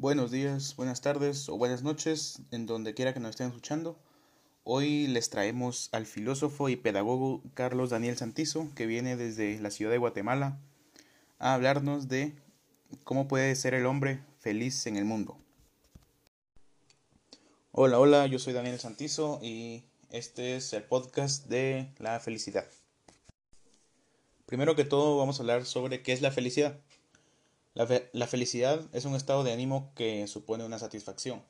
Buenos días, buenas tardes o buenas noches, en donde quiera que nos estén escuchando. Hoy les traemos al filósofo y pedagogo Carlos Daniel Santizo, que viene desde la ciudad de Guatemala, a hablarnos de cómo puede ser el hombre feliz en el mundo. Hola, hola, yo soy Daniel Santizo y este es el podcast de la felicidad. Primero que todo vamos a hablar sobre qué es la felicidad. La, felicidad es un estado de ánimo que supone una satisfacción.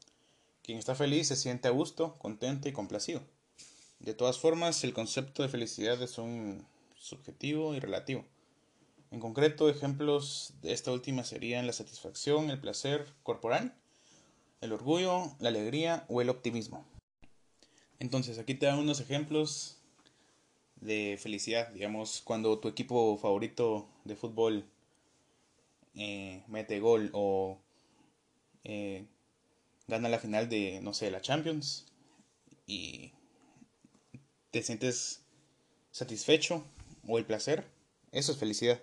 Quien está feliz se siente a gusto, contento y complacido. De todas formas, el concepto de felicidad es un subjetivo y relativo. En concreto, ejemplos de esta última serían la satisfacción, el placer corporal, el orgullo, la alegría o el optimismo. Entonces, aquí te dan unos ejemplos de felicidad, digamos, cuando tu equipo favorito de fútbol eh, mete gol o eh, gana la final de, no sé, la Champions y te sientes satisfecho o el placer, eso es felicidad.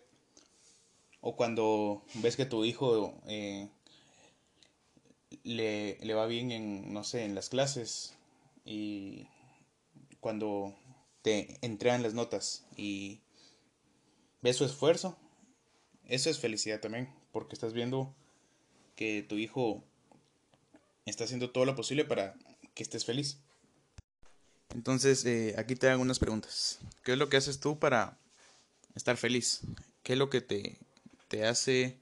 O cuando ves que tu hijo eh, le, le va bien en, no sé, en las clases y cuando te entregan las notas y ves su esfuerzo, eso es felicidad también, porque estás viendo que tu hijo está haciendo todo lo posible para que estés feliz. Entonces, eh, aquí te hago unas preguntas. ¿Qué es lo que haces tú para estar feliz? ¿Qué es lo que te, te hace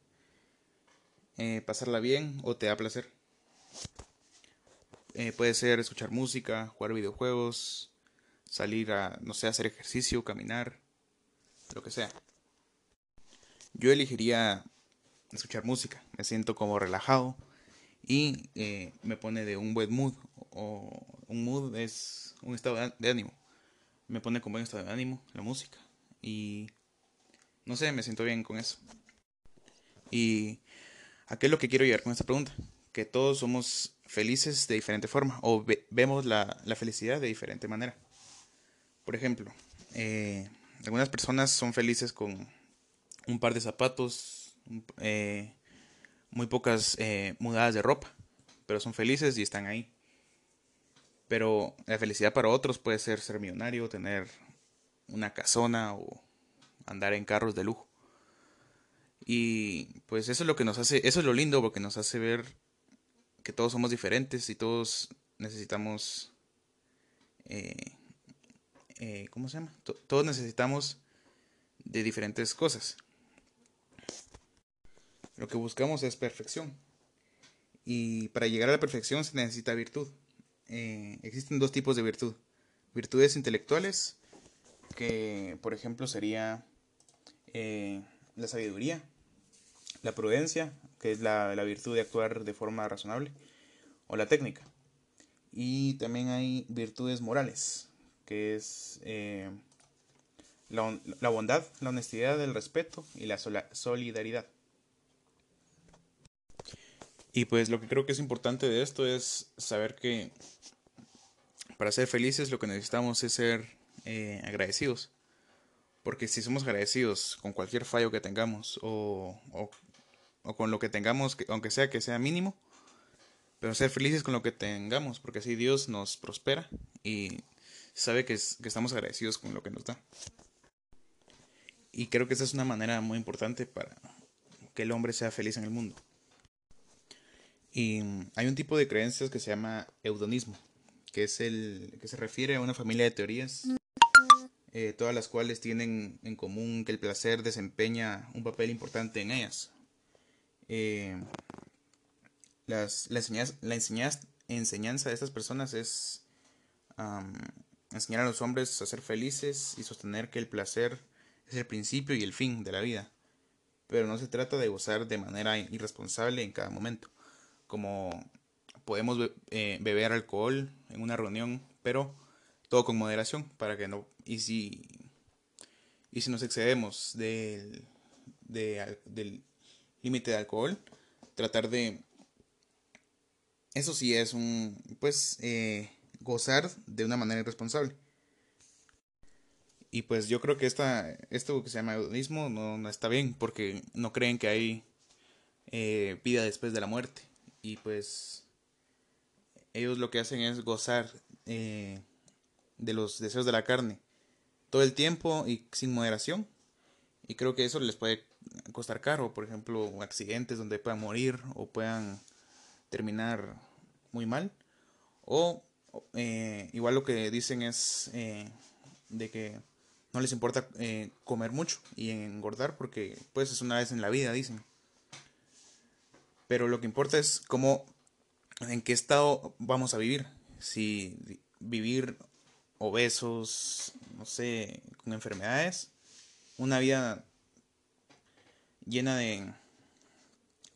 eh, pasarla bien o te da placer? Eh, puede ser escuchar música, jugar videojuegos, salir a, no sé, hacer ejercicio, caminar, lo que sea. Yo elegiría escuchar música, me siento como relajado y eh, me pone de un buen mood o un mood es un estado de ánimo, me pone con buen estado de ánimo la música y no sé, me siento bien con eso. Y a qué es lo que quiero llegar con esta pregunta, que todos somos felices de diferente forma o vemos la, la, felicidad de diferente manera. Por ejemplo, eh, algunas personas son felices con un par de zapatos, eh, muy pocas eh, mudadas de ropa, pero son felices y están ahí. Pero la felicidad para otros puede ser ser millonario, tener una casona o andar en carros de lujo. Y pues eso es lo que nos hace, eso es lo lindo porque nos hace ver que todos somos diferentes y todos necesitamos, eh, ¿cómo se llama? todos necesitamos de diferentes cosas. Lo que buscamos es perfección. Y para llegar a la perfección se necesita virtud. Eh, existen dos tipos de virtud. Virtudes intelectuales, que por ejemplo sería eh, la sabiduría, la prudencia, que es la, virtud de actuar de forma razonable, o la técnica. Y también hay virtudes morales, que es eh, la, la, bondad, la honestidad, el respeto y la solidaridad. Y pues lo que creo que es importante de esto es saber que para ser felices lo que necesitamos es ser eh, agradecidos. Porque si somos agradecidos con cualquier fallo que tengamos o, o, con lo que tengamos, aunque sea que sea mínimo, pero ser felices con lo que tengamos, porque así Dios nos prospera y sabe que, que estamos agradecidos con lo que nos da. Y creo que esa es una manera muy importante para que el hombre sea feliz en el mundo. Y hay un tipo de creencias que se llama eudonismo, que es el que se refiere a una familia de teorías, eh, todas las cuales tienen en común que el placer desempeña un papel importante en ellas. Eh, las, la, enseñanza, la enseñanza de estas personas es enseñar a los hombres a ser felices y sostener que el placer es el principio y el fin de la vida. Pero no se trata de gozar de manera irresponsable en cada momento como podemos eh, beber alcohol en una reunión, pero todo con moderación para que no y si y si nos excedemos del límite de alcohol, tratar de eso sí es un pues eh, gozar de una manera irresponsable. Y pues yo creo que esta, esto que se llama hedonismo no, no está bien porque no creen que hay eh, vida después de la muerte y pues ellos lo que hacen es gozar eh, de los deseos de la carne todo el tiempo y sin moderación. Y creo que eso les puede costar caro, por ejemplo, accidentes donde puedan morir o puedan terminar muy mal. O eh, igual lo que dicen es eh, de que no les importa eh, comer mucho y engordar porque pues es una vez en la vida, dicen. Pero lo que importa es cómo, en qué estado vamos a vivir. Si vivir obesos, no sé, con enfermedades, una vida llena de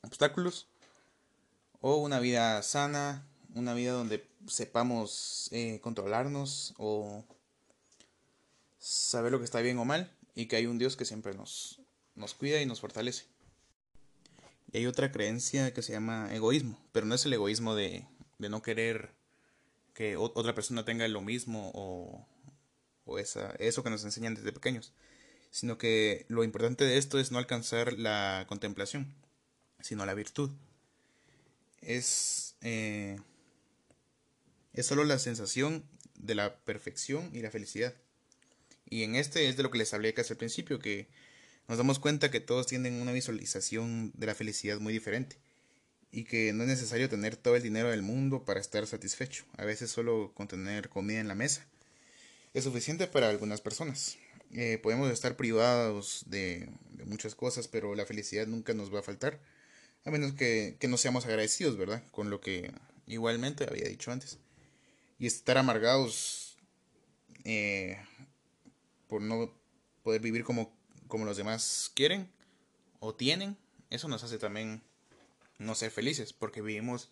obstáculos, o una vida sana, una vida donde sepamos eh, controlarnos o saber lo que está bien o mal y que hay un Dios que siempre nos, nos cuida y nos fortalece. Y hay otra creencia que se llama egoísmo, pero no es el egoísmo de, de no querer que otra persona tenga lo mismo o, o esa, eso que nos enseñan desde pequeños, sino que lo importante de esto es no alcanzar la contemplación, sino la virtud. Es, eh, es solo la sensación de la perfección y la felicidad. Y en este es de lo que les hablé casi al principio, que nos damos cuenta que todos tienen una visualización de la felicidad muy diferente y que no es necesario tener todo el dinero del mundo para estar satisfecho. A veces solo con tener comida en la mesa es suficiente para algunas personas. Eh, podemos estar privados de, muchas cosas, pero la felicidad nunca nos va a faltar, a menos que, no seamos agradecidos, ¿verdad? Con lo que igualmente había dicho antes. Y estar amargados eh, por no poder vivir como, como los demás quieren o tienen, eso nos hace también no ser felices, porque vivimos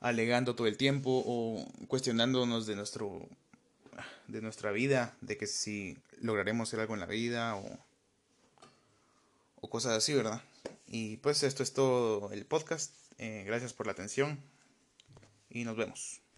alegando todo el tiempo o cuestionándonos de nuestro de nuestra vida, de que si lograremos hacer algo en la vida o, o cosas así, ¿verdad? Y pues esto es todo el podcast. Eh, gracias por la atención y nos vemos.